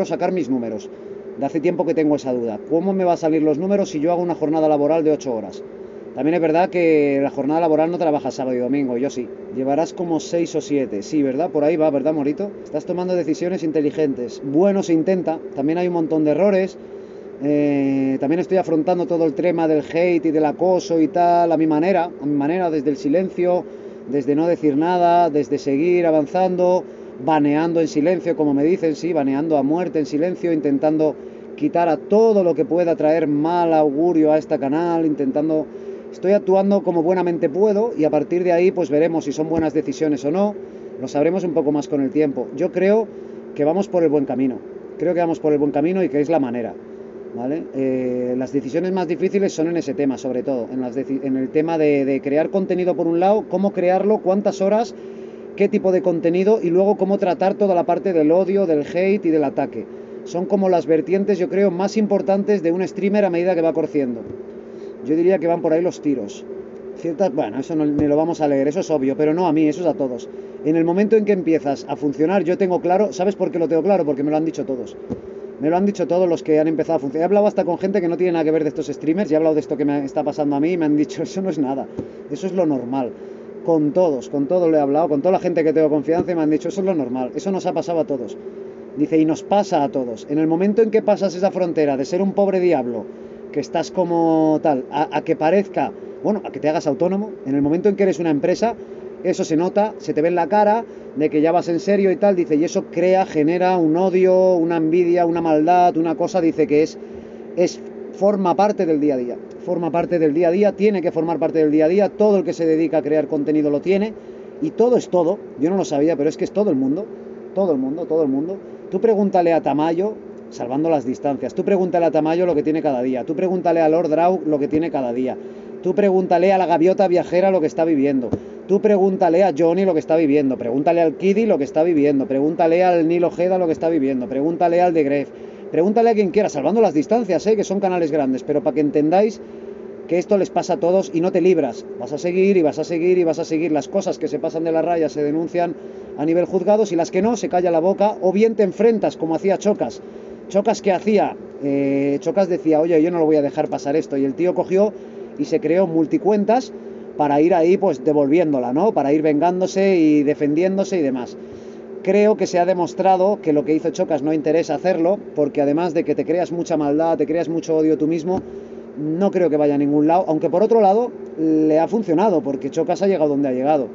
quiero sacar mis números. De hace tiempo que tengo esa duda. ¿Cómo me va a salir los números si yo hago una jornada laboral de 8 horas? También es verdad que la jornada laboral no trabaja sábado y domingo, yo sí. Llevarás como 6 o 7, sí, ¿verdad? Por ahí va, ¿verdad, Morito? Estás tomando decisiones inteligentes. Bueno, se intenta, también hay un montón de errores. Eh, también estoy afrontando todo el tema del hate y del acoso y tal a mi manera, a mi manera, desde el silencio, desde no decir nada, desde seguir avanzando, baneando en silencio, como me dicen, sí, baneando a muerte en silencio, intentando quitar a todo lo que pueda traer mal augurio a este canal, intentando Estoy actuando como buenamente puedo y a partir de ahí pues veremos si son buenas decisiones o no. Lo sabremos un poco más con el tiempo. Yo creo que vamos por el buen camino. Creo que vamos por el buen camino y que es la manera. ¿Vale? Eh, las decisiones más difíciles son en ese tema, sobre todo, en, el tema de, crear contenido por un lado, cómo crearlo, cuántas horas, qué tipo de contenido y luego cómo tratar toda la parte del odio, del hate y del ataque. Son como las vertientes, yo creo, más importantes de un streamer a medida que va creciendo. Yo diría que van por ahí los tiros. Ciertas, bueno, eso no me lo vamos a leer, eso es obvio, pero no a mí, eso es a todos. En el momento en que empiezas a funcionar, yo tengo claro, ¿sabes por qué lo tengo claro? Porque me lo han dicho todos. Me lo han dicho todos los que han empezado a funcionar. He hablado hasta con gente que no tiene nada que ver de estos streamers y he hablado de esto que me está pasando a mí y me han dicho, eso no es nada, eso es lo normal. Con todos, con todos lo he hablado, con toda la gente que tengo confianza y me han dicho, eso es lo normal, eso nos ha pasado a todos. Dice, y nos pasa a todos. En el momento en que pasas esa frontera de ser un pobre diablo que estás como tal, a, que parezca, bueno, a que te hagas autónomo, en el momento en que eres una empresa, eso se nota, se te ve en la cara de que ya vas en serio y tal, dice, y eso crea, genera un odio, una envidia, una maldad, una cosa, dice que es, es, forma parte del día a día, forma parte del día a día, tiene que formar parte del día a día, todo el que se dedica a crear contenido lo tiene, y todo es todo, yo no lo sabía, pero es que es todo el mundo, todo el mundo, todo el mundo. Tú pregúntale a Tamayo, salvando las distancias. Tú pregúntale a Tamayo lo que tiene cada día. Tú pregúntale a Lord Draw lo que tiene cada día. Tú pregúntale a la gaviota viajera lo que está viviendo. Tú pregúntale a Johnny lo que está viviendo. Pregúntale al Kiddy lo que está viviendo. Pregúntale al Nilo Ojeda lo que está viviendo. Pregúntale al de Gref. Pregúntale a quien quiera, salvando las distancias, ¿eh? que son canales grandes, pero para que entendáis que esto les pasa a todos y no te libras. Vas a seguir y vas a seguir y vas a seguir. Las cosas que se pasan de la raya se denuncian a nivel juzgados y las que no se calla la boca o bien te enfrentas como hacía Chocas Chocas, ¿qué hacía? Eh, Chocas decía, oye, yo no lo voy a dejar pasar esto. Y el tío cogió y se creó multicuentas para ir ahí, pues devolviéndola, ¿no? Para ir vengándose y defendiéndose y demás. Creo que se ha demostrado que lo que hizo Chocas no interesa hacerlo, porque además de que te creas mucha maldad, te creas mucho odio tú mismo, no creo que vaya a ningún lado. Aunque por otro lado, le ha funcionado, porque Chocas ha llegado donde ha llegado.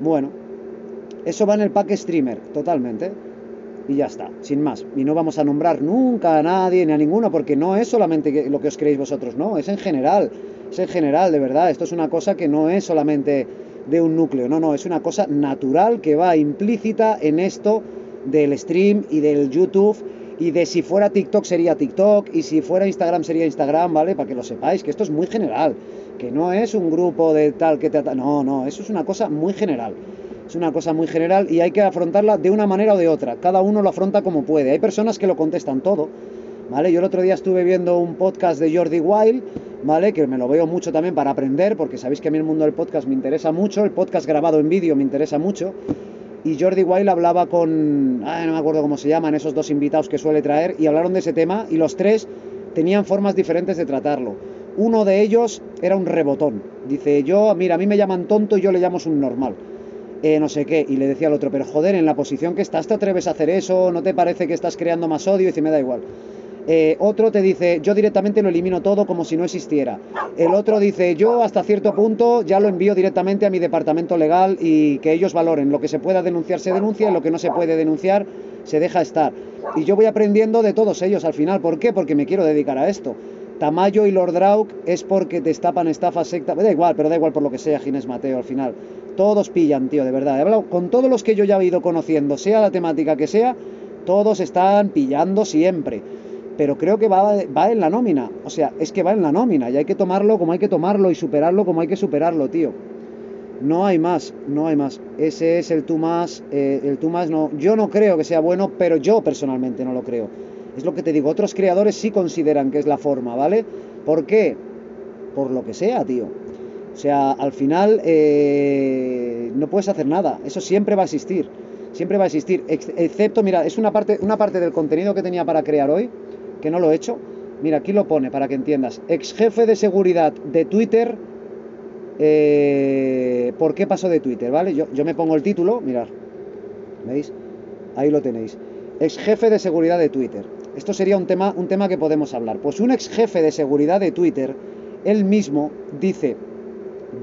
Bueno, eso va en el pack streamer, totalmente y ya está, sin más. Y no vamos a nombrar nunca a nadie ni a ninguno, porque no es solamente lo que os creéis vosotros, no, es en general, es en general, de verdad. Esto es una cosa que no es solamente de un núcleo, no, no, es una cosa natural que va implícita en esto del stream y del YouTube y de si fuera TikTok sería TikTok y si fuera Instagram sería Instagram, ¿vale? Para que lo sepáis, que esto es muy general, que no es un grupo de tal que te... No, no, eso es una cosa muy general. Es una cosa muy general y hay que afrontarla de una manera o de otra. Cada uno lo afronta como puede. Hay personas que lo contestan todo. ¿Vale? Yo el otro día estuve viendo un podcast de Jordi Wild, ¿vale? Que me lo veo mucho también para aprender, porque sabéis que a mí el mundo del podcast me interesa mucho, el podcast grabado en vídeo me interesa mucho. Y Jordi Wild hablaba con, no me acuerdo cómo se llaman, esos dos invitados que suele traer, y hablaron de ese tema, y los tres tenían formas diferentes de tratarlo. Uno de ellos era un rebotón. Dice, yo, mira, a mí me llaman tonto y yo le llamo un normal. Eh, no sé qué, y le decía al otro, pero joder, en la posición que estás, ¿te atreves a hacer eso? ¿No te parece que estás creando más odio? Y dice, me da igual. Eh, otro te dice, yo directamente lo elimino todo como si no existiera. El otro dice, yo hasta cierto punto ya lo envío directamente a mi departamento legal y que ellos valoren. Lo que se pueda denunciar se denuncia y lo que no se puede denunciar se deja estar. Y yo voy aprendiendo de todos ellos al final. ¿Por qué? Porque me quiero dedicar a esto. Tamayo y Lord Drauk es porque te estapan estafa secta. Da igual, pero da igual por lo que sea Ginés Mateo al final. Todos pillan, tío, de verdad. He hablado con todos los que yo ya he ido conociendo, sea la temática que sea, todos están pillando siempre. Pero creo que va, va en la nómina. O sea, es que va en la nómina y hay que tomarlo como hay que tomarlo y superarlo como hay que superarlo, tío. No hay más, no hay más. Ese es el tú más, eh, el tú más no. Yo no creo que sea bueno, pero yo personalmente no lo creo. Es lo que te digo, otros creadores sí consideran que es la forma, ¿vale? ¿Por qué? Por lo que sea, tío. O sea, al final eh, no puedes hacer nada, eso siempre va a existir. siempre va a existir, excepto, mira, es una parte, una parte del contenido que tenía para crear hoy, que no lo he hecho. Mira, aquí lo pone para que entiendas. Ex jefe de seguridad de Twitter. Eh, ¿Por qué pasó de Twitter? ¿Vale? Yo, yo me pongo el título, mirad. ¿Veis? Ahí lo tenéis. Ex jefe de seguridad de Twitter. Esto sería un tema, un tema que podemos hablar. Pues un ex jefe de seguridad de Twitter, él mismo dice,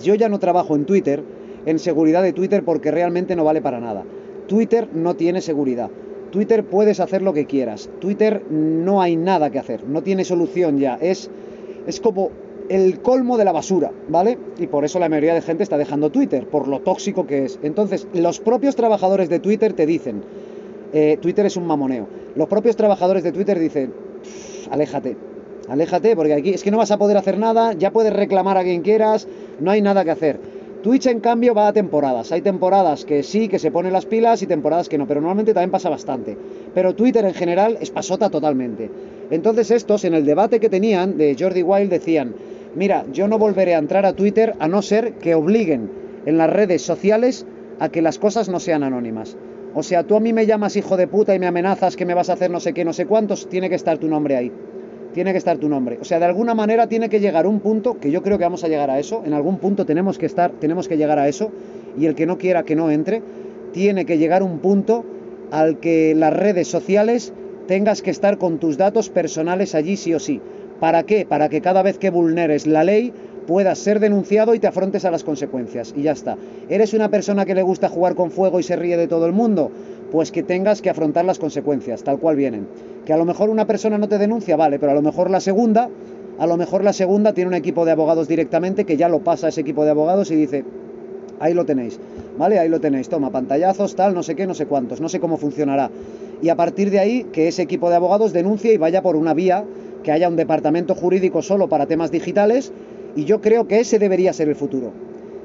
yo ya no trabajo en Twitter, en seguridad de Twitter porque realmente no vale para nada. Twitter no tiene seguridad. Twitter puedes hacer lo que quieras. Twitter no hay nada que hacer. No tiene solución ya. Es, es como el colmo de la basura, ¿vale? Y por eso la mayoría de gente está dejando Twitter, por lo tóxico que es. Entonces, los propios trabajadores de Twitter te dicen, eh, Twitter es un mamoneo. Los propios trabajadores de Twitter dicen, aléjate, aléjate, porque aquí es que no vas a poder hacer nada, ya puedes reclamar a quien quieras, no hay nada que hacer. Twitch, en cambio, va a temporadas. Hay temporadas que sí, que se ponen las pilas y temporadas que no, pero normalmente también pasa bastante. Pero Twitter en general es pasota totalmente. Entonces estos, en el debate que tenían de Jordi Wild, decían, mira, yo no volveré a entrar a Twitter a no ser que obliguen en las redes sociales a que las cosas no sean anónimas. O sea, tú a mí me llamas hijo de puta y me amenazas que me vas a hacer no sé qué, no sé cuántos, tiene que estar tu nombre ahí tiene que estar tu nombre. O sea, de alguna manera tiene que llegar un punto, que yo creo que vamos a llegar a eso, en algún punto tenemos que estar, tenemos que llegar a eso, y el que no quiera que no entre, tiene que llegar un punto al que las redes sociales tengas que estar con tus datos personales allí sí o sí. ¿Para qué? Para que cada vez que vulneres la ley puedas ser denunciado y te afrontes a las consecuencias. Y ya está. ¿Eres una persona que le gusta jugar con fuego y se ríe de todo el mundo? Pues que tengas que afrontar las consecuencias, tal cual vienen. Que a lo mejor una persona no te denuncia, vale, pero a lo mejor la segunda, a lo mejor la segunda tiene un equipo de abogados directamente que ya lo pasa a ese equipo de abogados y dice, ahí lo tenéis, ¿vale? Ahí lo tenéis, toma, pantallazos, tal, no sé qué, no sé cuántos, no sé cómo funcionará. Y a partir de ahí, que ese equipo de abogados denuncie y vaya por una vía, que haya un departamento jurídico solo para temas digitales, y yo creo que ese debería ser el futuro.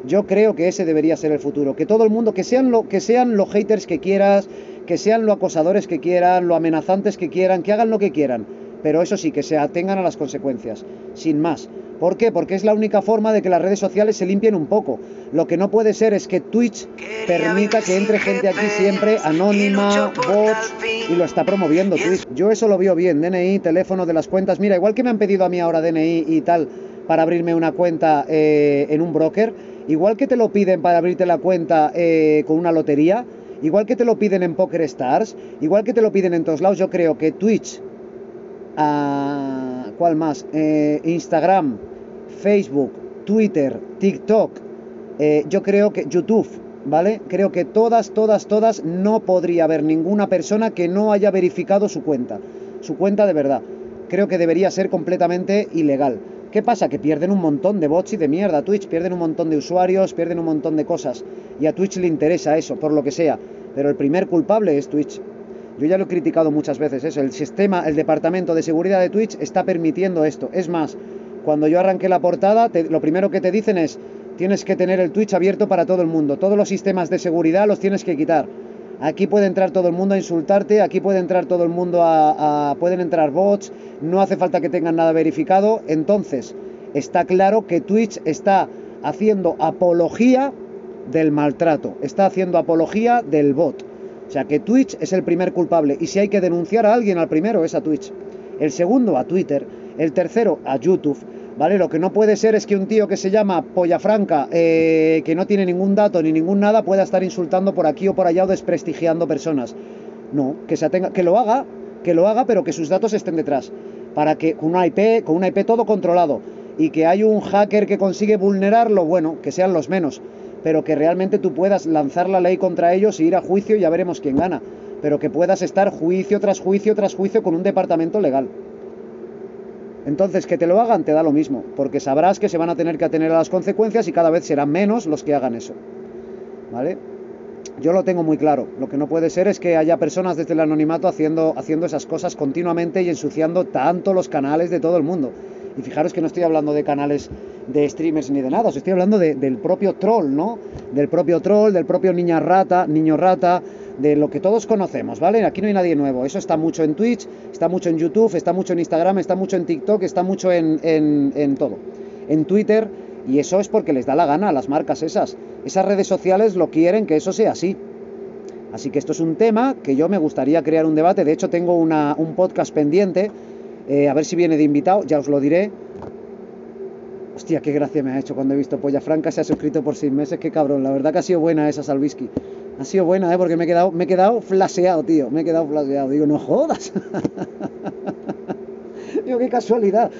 Yo creo que ese debería ser el futuro. Que todo el mundo, que sean, lo, que sean los haters que quieras, que sean los acosadores que quieran, los amenazantes que quieran, que hagan lo que quieran. Pero eso sí, que se atengan a las consecuencias, sin más. ¿Por qué? Porque es la única forma de que las redes sociales se limpien un poco. Lo que no puede ser es que Twitch permita que entre gente aquí siempre anónima, bots, y lo está promoviendo Twitch. Yo eso lo veo bien, DNI, teléfono de las cuentas. Mira, igual que me han pedido a mí ahora DNI y tal para abrirme una cuenta eh, en un broker, igual que te lo piden para abrirte la cuenta eh, con una lotería, igual que te lo piden en Poker Stars, igual que te lo piden en todos lados, yo creo que Twitch, ah, ¿cuál más? Eh, Instagram, Facebook, Twitter, TikTok, yo creo que YouTube, ¿vale? Creo que todas, todas, todas no podría haber ninguna persona que no haya verificado su cuenta, su cuenta de verdad. Creo que debería ser completamente ilegal. ¿Qué pasa? Que pierden un montón de bots y de mierda. Twitch pierden un montón de usuarios, pierden un montón de cosas. Y a Twitch le interesa eso, por lo que sea. Pero el primer culpable es Twitch. Yo ya lo he criticado muchas veces eso. El sistema, el departamento de seguridad de Twitch está permitiendo esto. Es más, cuando yo arranqué la portada, lo primero que te dicen es, tienes que tener el Twitch abierto para todo el mundo. Todos los sistemas de seguridad los tienes que quitar. Aquí puede entrar todo el mundo a insultarte, aquí puede entrar todo el mundo a, pueden entrar bots, no hace falta que tengan nada verificado. Entonces, está claro que Twitch está haciendo apología del maltrato, está haciendo apología del bot. O sea que Twitch es el primer culpable y si hay que denunciar a alguien al primero es a Twitch, el segundo a Twitter, el tercero a YouTube ¿vale? Lo que no puede ser es que un tío que se llama Polla Franca, eh, que no tiene ningún dato ni ningún nada, pueda estar insultando por aquí o por allá o desprestigiando personas. No, que, se atenga, que lo haga, que lo haga, pero que sus datos estén detrás. Para que con una IP, con una IP todo controlado, y que hay un hacker que consigue vulnerarlo, bueno, que sean los menos, pero que realmente tú puedas lanzar la ley contra ellos y ir a juicio y ya veremos quién gana. Pero que puedas estar juicio tras juicio tras juicio con un departamento legal. Entonces, que te lo hagan te da lo mismo, porque sabrás que se van a tener que atener a las consecuencias y cada vez serán menos los que hagan eso. ¿Vale? Yo lo tengo muy claro. Lo que no puede ser es que haya personas desde el anonimato haciendo, haciendo esas cosas continuamente y ensuciando tanto los canales de todo el mundo. Y fijaros que no estoy hablando de canales de streamers ni de nada, os estoy hablando del propio troll, ¿no? Del propio troll, del propio niña rata, niño rata, de lo que todos conocemos, ¿vale? Aquí no hay nadie nuevo. Eso está mucho en Twitch, está mucho en YouTube, está mucho en Instagram, está mucho en TikTok, está mucho en, en, todo. En Twitter, y eso es porque les da la gana a las marcas esas. Esas redes sociales lo quieren que eso sea así. Así que esto es un tema que yo me gustaría crear un debate. De hecho, tengo un podcast pendiente. Eh, a ver si viene de invitado, ya os lo diré. Hostia, qué gracia me ha hecho cuando he visto Polla Franca se ha suscrito por seis meses. Qué cabrón. La verdad que ha sido buena esa Salvisky. Ha sido buena, ¿eh? Porque me he quedado, me he quedado flaseado, tío. Me he quedado flaseado. Digo, no jodas. Digo, qué casualidad.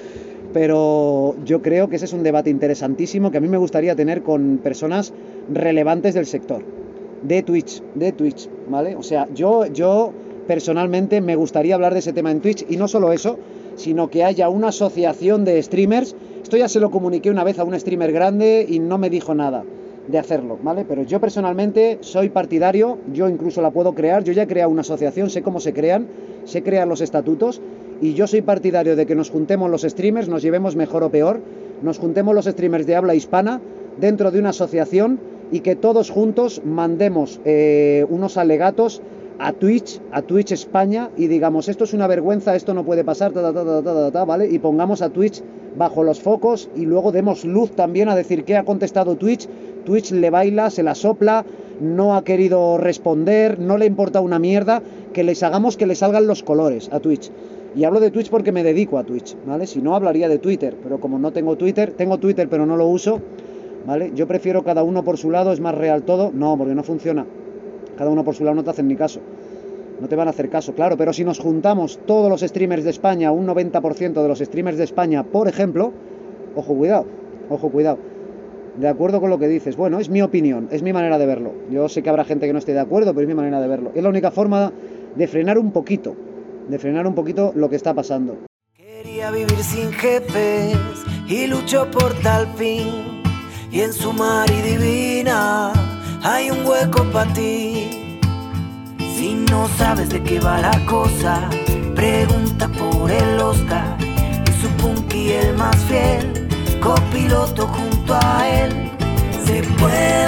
Pero yo creo que ese es un debate interesantísimo que a mí me gustaría tener con personas relevantes del sector de Twitch, de Twitch, ¿vale? O sea, yo, yo personalmente me gustaría hablar de ese tema en Twitch y no solo eso, sino que haya una asociación de streamers. Esto ya se lo comuniqué una vez a un streamer grande y no me dijo nada de hacerlo, ¿vale? Pero yo personalmente soy partidario, yo incluso la puedo crear, yo ya he creado una asociación, sé cómo se crean, sé crear los estatutos y yo soy partidario de que nos juntemos los streamers, nos llevemos mejor o peor, nos juntemos los streamers de habla hispana dentro de una asociación y que todos juntos mandemos eh, unos alegatos a Twitch, a Twitch España y digamos, esto es una vergüenza, esto no puede pasar, ¿vale? Y pongamos a Twitch bajo los focos y luego demos luz también a decir qué ha contestado Twitch. Twitch le baila, se la sopla, no ha querido responder, no le importa una mierda, que les hagamos que le salgan los colores a Twitch. Y hablo de Twitch porque me dedico a Twitch, ¿vale? Si no, hablaría de Twitter, pero como no tengo Twitter, tengo Twitter pero no lo uso, ¿vale? Yo prefiero cada uno por su lado, es más real todo. No, porque no funciona. Cada uno por su lado no te hacen ni caso. No te van a hacer caso, claro, pero si nos juntamos todos los streamers de España, un 90% de los streamers de España, por ejemplo, ojo, cuidado, ojo, cuidado. De acuerdo con lo que dices. Bueno, es mi opinión, es mi manera de verlo. Yo sé que habrá gente que no esté de acuerdo, pero es mi manera de verlo. Es la única forma de frenar un poquito, de frenar un poquito lo que está pasando. Quería vivir sin jefes y luchó por tal fin y en su mar y divina hay un hueco para ti. Si no sabes de qué va la cosa, pregunta por el Oscar y su punky el más fiel, copiloto junto a él. Se puede,